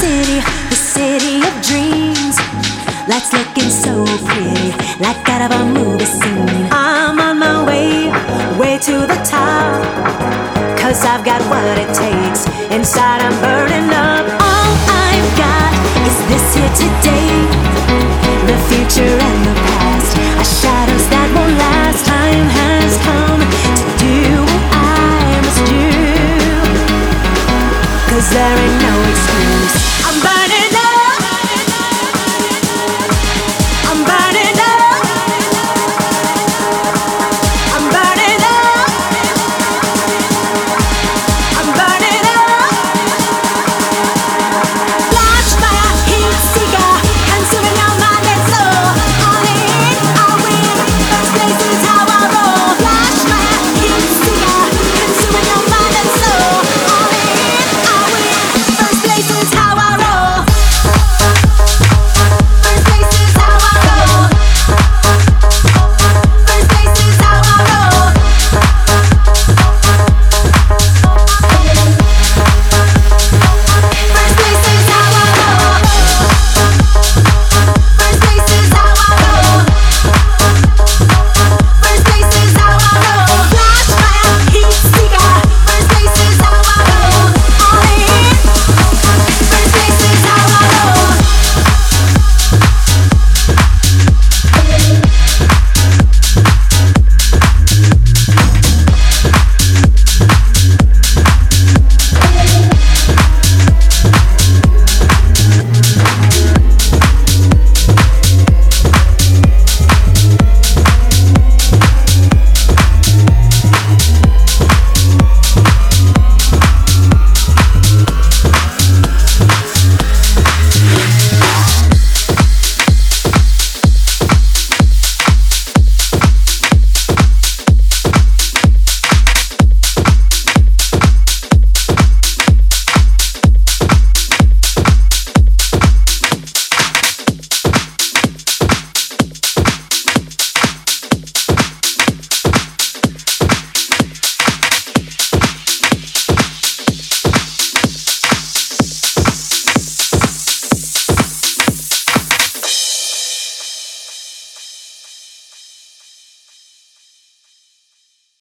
city, the city of dreams. Lights looking so pretty, like out of a movie scene. I'm on my way, way to the top. Cause I've got what it takes, inside I'm burning up. All I've got is this here today, the future and the past. Are shadows that won't last, time has come to do what I must do. Cause there ain't